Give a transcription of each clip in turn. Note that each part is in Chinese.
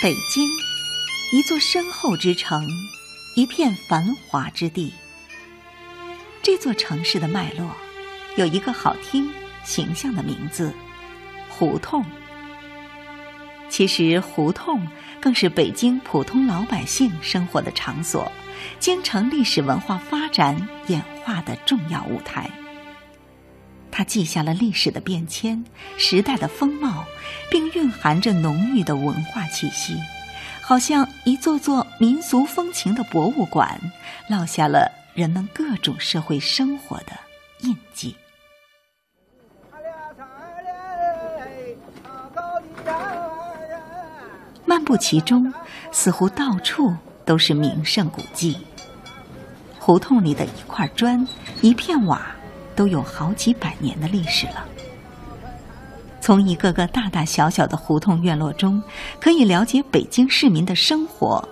北京，一座深厚之城，一片繁华之地。这座城市的脉络，有一个好听、形象的名字——胡同。其实，胡同更是北京普通老百姓生活的场所，京城历史文化发展演化的重要舞台。它记下了历史的变迁、时代的风貌，并蕴含着浓郁的文化气息，好像一座座民俗风情的博物馆，烙下了人们各种社会生活的印记。漫步其中，似乎到处都是名胜古迹。胡同里的一块砖、一片瓦。都有好几百年的历史了。从一个个大大小小的胡同院落中，可以了解北京市民的生活，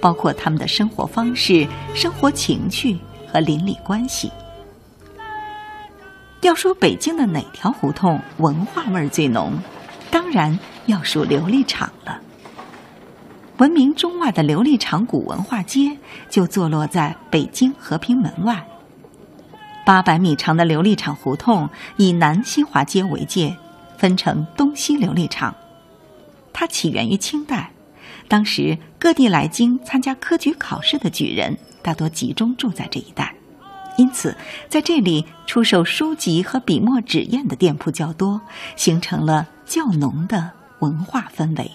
包括他们的生活方式、生活情趣和邻里关系。要说北京的哪条胡同文化味儿最浓，当然要数琉璃厂了。闻名中外的琉璃厂古文化街就坐落在北京和平门外。八百米长的琉璃厂胡同以南新华街为界，分成东西琉璃厂。它起源于清代，当时各地来京参加科举考试的举人大多集中住在这一带，因此在这里出售书籍和笔墨纸砚的店铺较多，形成了较浓的文化氛围。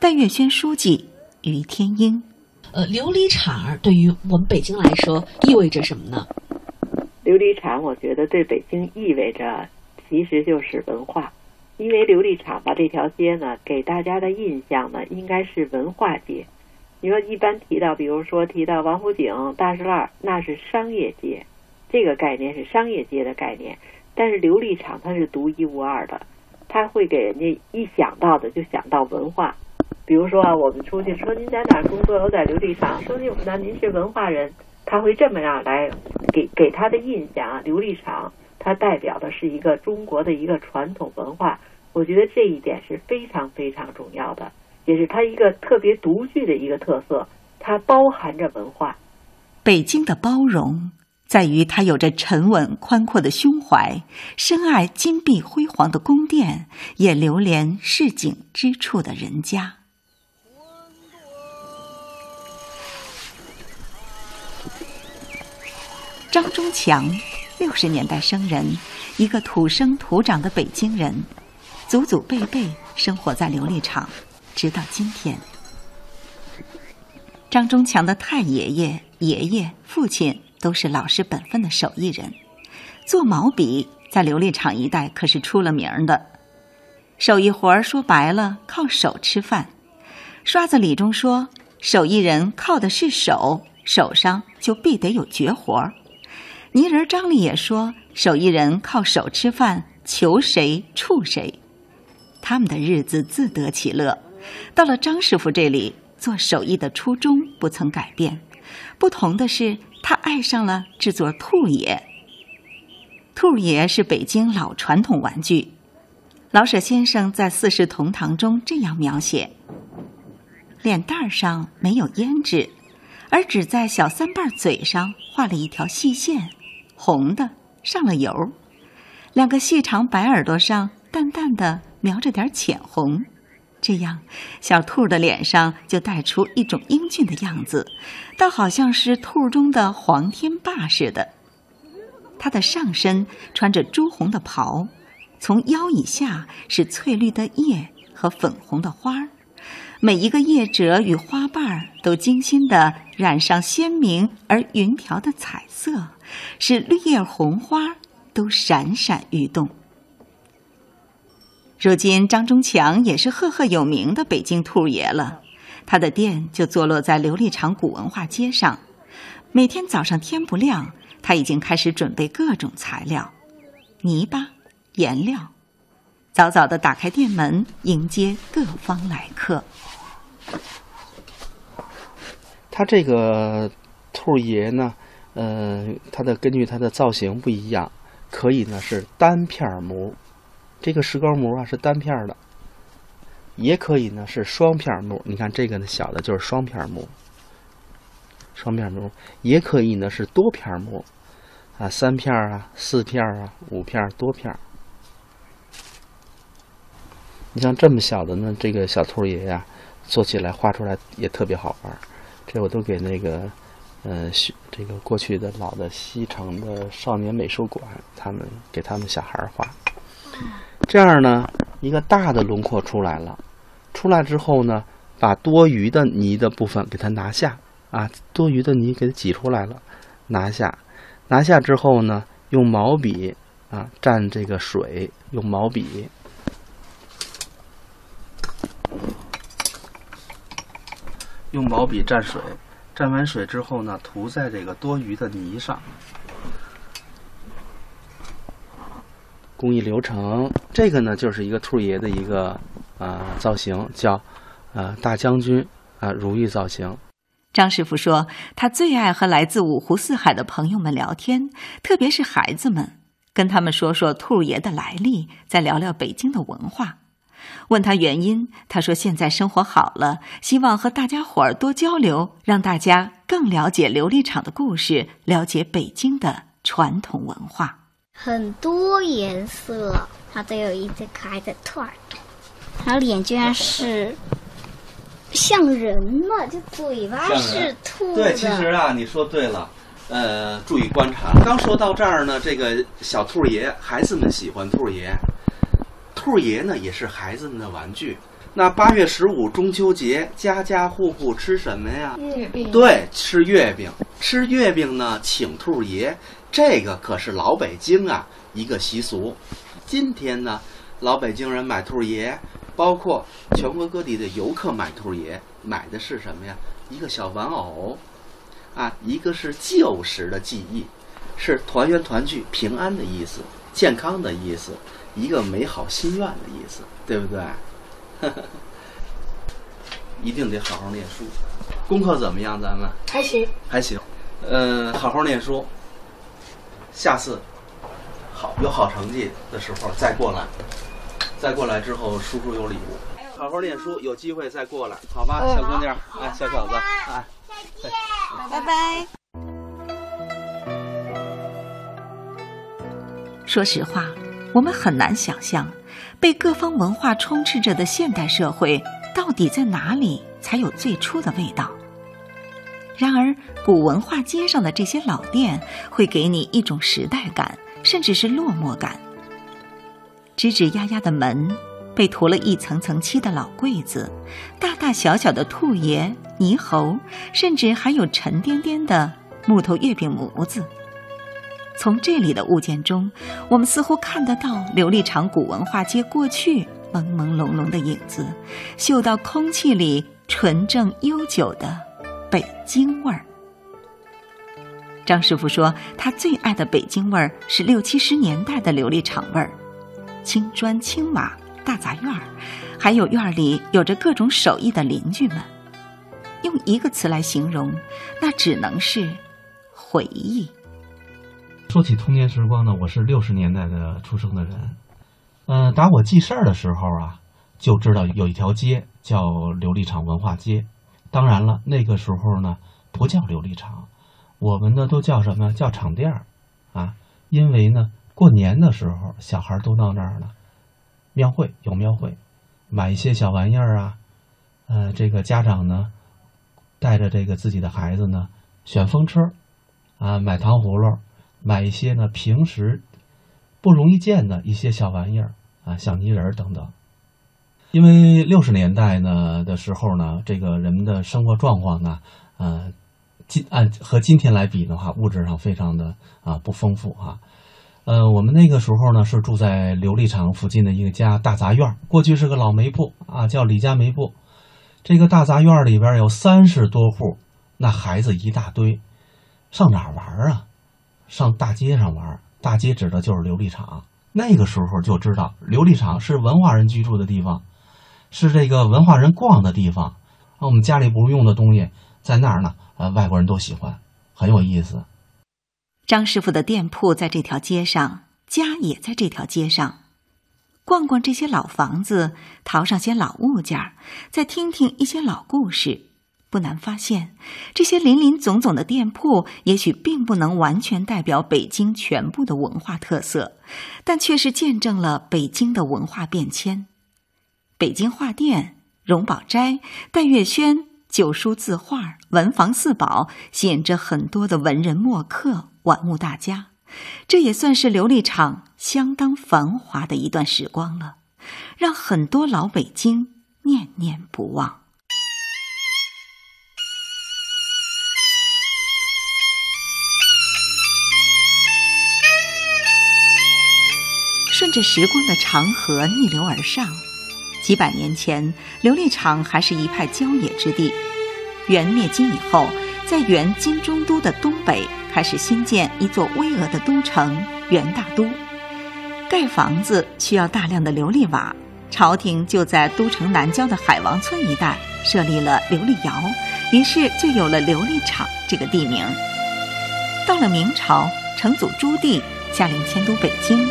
戴月轩书记于天英，呃，琉璃厂对于我们北京来说意味着什么呢？琉璃厂，我觉得对北京意味着，其实就是文化，因为琉璃厂吧这条街呢，给大家的印象呢，应该是文化街。你说一般提到，比如说提到王府井、大栅栏，那是商业街，这个概念是商业街的概念。但是琉璃厂它是独一无二的，它会给人家一想到的就想到文化。比如说啊，我们出去说您在哪儿工作？我在琉璃厂。说您那您是文化人。他会这么样来给给他的印象啊，琉璃厂它代表的是一个中国的一个传统文化，我觉得这一点是非常非常重要的，也是它一个特别独具的一个特色，它包含着文化。北京的包容在于它有着沉稳宽阔的胸怀，深爱金碧辉煌的宫殿，也流连市井之处的人家。张忠强，六十年代生人，一个土生土长的北京人，祖祖辈辈生活在琉璃厂，直到今天。张忠强的太爷爷、爷爷、父亲都是老实本分的手艺人，做毛笔在琉璃厂一带可是出了名的。手艺活儿说白了，靠手吃饭。刷子李中说，手艺人靠的是手，手上就必得有绝活儿。泥人张里也说：“手艺人靠手吃饭，求谁处谁。”他们的日子自得其乐。到了张师傅这里，做手艺的初衷不曾改变，不同的是，他爱上了制作兔爷。兔爷是北京老传统玩具。老舍先生在《四世同堂》中这样描写：脸蛋上没有胭脂，而只在小三瓣嘴上画了一条细线。红的上了油，两个细长白耳朵上淡淡的描着点浅红，这样小兔的脸上就带出一种英俊的样子，倒好像是兔中的黄天霸似的。它的上身穿着朱红的袍，从腰以下是翠绿的叶和粉红的花儿，每一个叶褶与花瓣儿都精心的染上鲜明而匀调的彩色。使绿叶红花都闪闪欲动。如今，张忠强也是赫赫有名的北京兔爷了。他的店就坐落在琉璃厂古文化街上。每天早上天不亮，他已经开始准备各种材料、泥巴、颜料，早早的打开店门，迎接各方来客。他这个兔爷呢？呃，它的根据它的造型不一样，可以呢是单片模，这个石膏模啊是单片的，也可以呢是双片木。你看这个呢小的就是双片木，双片木也可以呢是多片木，啊三片啊四片啊五片多片。你像这么小的呢，这个小兔爷呀，做起来画出来也特别好玩。这我都给那个，呃，这个过去的老的西城的少年美术馆，他们给他们小孩画。这样呢，一个大的轮廓出来了。出来之后呢，把多余的泥的部分给它拿下啊，多余的泥给它挤出来了，拿下。拿下之后呢，用毛笔啊蘸这个水，用毛笔。用毛笔蘸水，蘸完水之后呢，涂在这个多余的泥上。工艺流程，这个呢就是一个兔爷的一个啊造型，叫啊大将军啊如意造型。张师傅说，他最爱和来自五湖四海的朋友们聊天，特别是孩子们，跟他们说说兔爷的来历，再聊聊北京的文化。问他原因，他说现在生活好了，希望和大家伙儿多交流，让大家更了解琉璃厂的故事，了解北京的传统文化。很多颜色，它都有一只可爱的兔耳朵，它脸居然是像人呢，就嘴巴是兔对，其实啊，你说对了，呃，注意观察。刚说到这儿呢，这个小兔爷，孩子们喜欢兔爷。兔爷呢，也是孩子们的玩具。那八月十五中秋节，家家户户吃什么呀？月饼。对，吃月饼。吃月饼呢，请兔爷，这个可是老北京啊一个习俗。今天呢，老北京人买兔爷，包括全国各地的游客买兔爷，买的是什么呀？一个小玩偶，啊，一个是旧时的记忆，是团圆团聚、平安的意思，健康的意思。一个美好心愿的意思，对不对？一定得好好念书，功课怎么样？咱们还行，还行。嗯，好好念书，下次好有好成绩的时候再过来，再过来之后，叔叔有礼物。好好念书，有机会再过来，好吧，小姑娘，哎，小小子，哎，再见，拜拜。说实话。我们很难想象，被各方文化充斥着的现代社会，到底在哪里才有最初的味道。然而，古文化街上的这些老店，会给你一种时代感，甚至是落寞感。吱吱呀呀的门，被涂了一层层漆的老柜子，大大小小的兔爷、猕猴，甚至还有沉甸甸的木头月饼模子。从这里的物件中，我们似乎看得到琉璃厂古文化街过去朦朦胧胧的影子，嗅到空气里纯正悠久的北京味儿。张师傅说，他最爱的北京味儿是六七十年代的琉璃厂味儿，青砖青瓦大杂院儿，还有院里有着各种手艺的邻居们。用一个词来形容，那只能是回忆。说起童年时光呢，我是六十年代的出生的人，嗯，打我记事儿的时候啊，就知道有一条街叫琉璃厂文化街。当然了，那个时候呢不叫琉璃厂，我们呢都叫什么叫厂店儿啊？因为呢过年的时候小孩都到那儿呢，庙会有庙会，买一些小玩意儿啊，呃，这个家长呢带着这个自己的孩子呢选风车啊，买糖葫芦。买一些呢平时不容易见的一些小玩意儿啊，小泥人等等。因为六十年代呢的时候呢，这个人们的生活状况呢，呃，今按和今天来比的话，物质上非常的啊不丰富啊。呃，我们那个时候呢是住在琉璃厂附近的一个家大杂院，过去是个老煤铺啊，叫李家煤铺。这个大杂院里边有三十多户，那孩子一大堆，上哪儿玩啊？上大街上玩，大街指的就是琉璃厂。那个时候就知道，琉璃厂是文化人居住的地方，是这个文化人逛的地方。我们家里不用的东西在那儿呢，呃，外国人都喜欢，很有意思。张师傅的店铺在这条街上，家也在这条街上。逛逛这些老房子，淘上些老物件，再听听一些老故事，不难发现，这些林林总总的店铺也许并不能完全代表北京全部的文化特色，但却是见证了北京的文化变迁。北京画店、荣宝斋、戴月轩、旧书字画、文房四宝，吸引着很多的文人墨客、玩物大家。这也算是琉璃厂相当繁华的一段时光了，让很多老北京念念不忘。顺着时光的长河逆流而上。几百年前，琉璃厂还是一派郊野之地。元灭金以后，在元金中都的东北开始新建一座巍峨的都城——元大都。盖房子需要大量的琉璃瓦，朝廷就在都城南郊的海王村一带设立了琉璃窑，于是就有了琉璃厂这个地名。到了明朝，成祖朱棣下令迁都北京，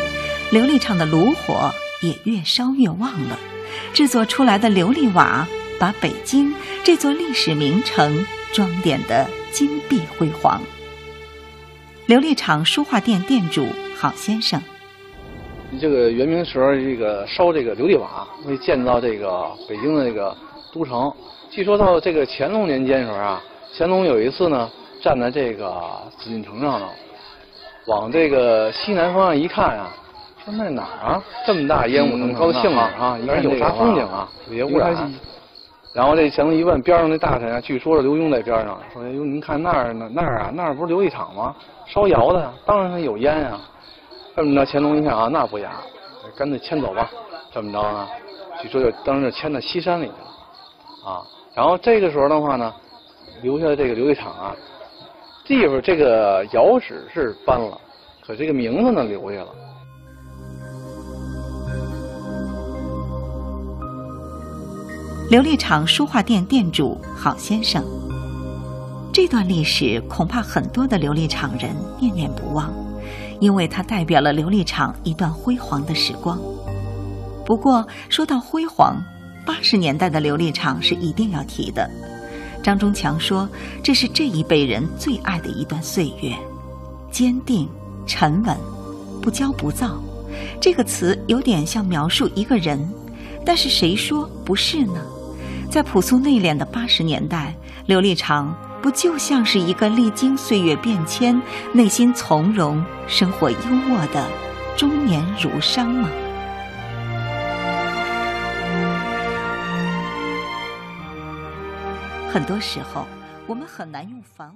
琉璃厂的炉火也越烧越旺了。制作出来的琉璃瓦，把北京这座历史名城装点得金碧辉煌。琉璃厂书画店店主郝先生，这个元明时候，这个烧这个琉璃瓦，为建造这个北京的这个都城。据说到这个乾隆年间时候啊，乾隆有一次呢，站在这个紫禁城上头，往这个西南方向一看啊。说那哪儿啊？这么大烟雾腾高兴啊！啊，一看有啥风景啊？别污染。然后这乾隆一问边上那大臣啊，据说是刘墉在边上，说：“哟，您看那儿呢？那儿啊，那儿不是琉璃厂吗？烧窑的，当然有烟啊。”这么着，乾隆一看啊，那不雅，干脆迁走吧。这么着呢，据说就当时就迁到西山里去了。啊，然后这个时候的话呢，留下的这个琉璃厂啊，地方这个窑址是搬了，可这个名字呢留下了。琉璃厂书画店店主郝先生，这段历史恐怕很多的琉璃厂人念念不忘，因为它代表了琉璃厂一段辉煌的时光。不过说到辉煌，八十年代的琉璃厂是一定要提的。张忠强说，这是这一辈人最爱的一段岁月，坚定、沉稳、不骄不躁。这个词有点像描述一个人，但是谁说不是呢？在朴素内敛的八十年代，琉璃厂不就像是一个历经岁月变迁、内心从容、生活优渥的中年儒商吗？很多时候，我们很难用繁华。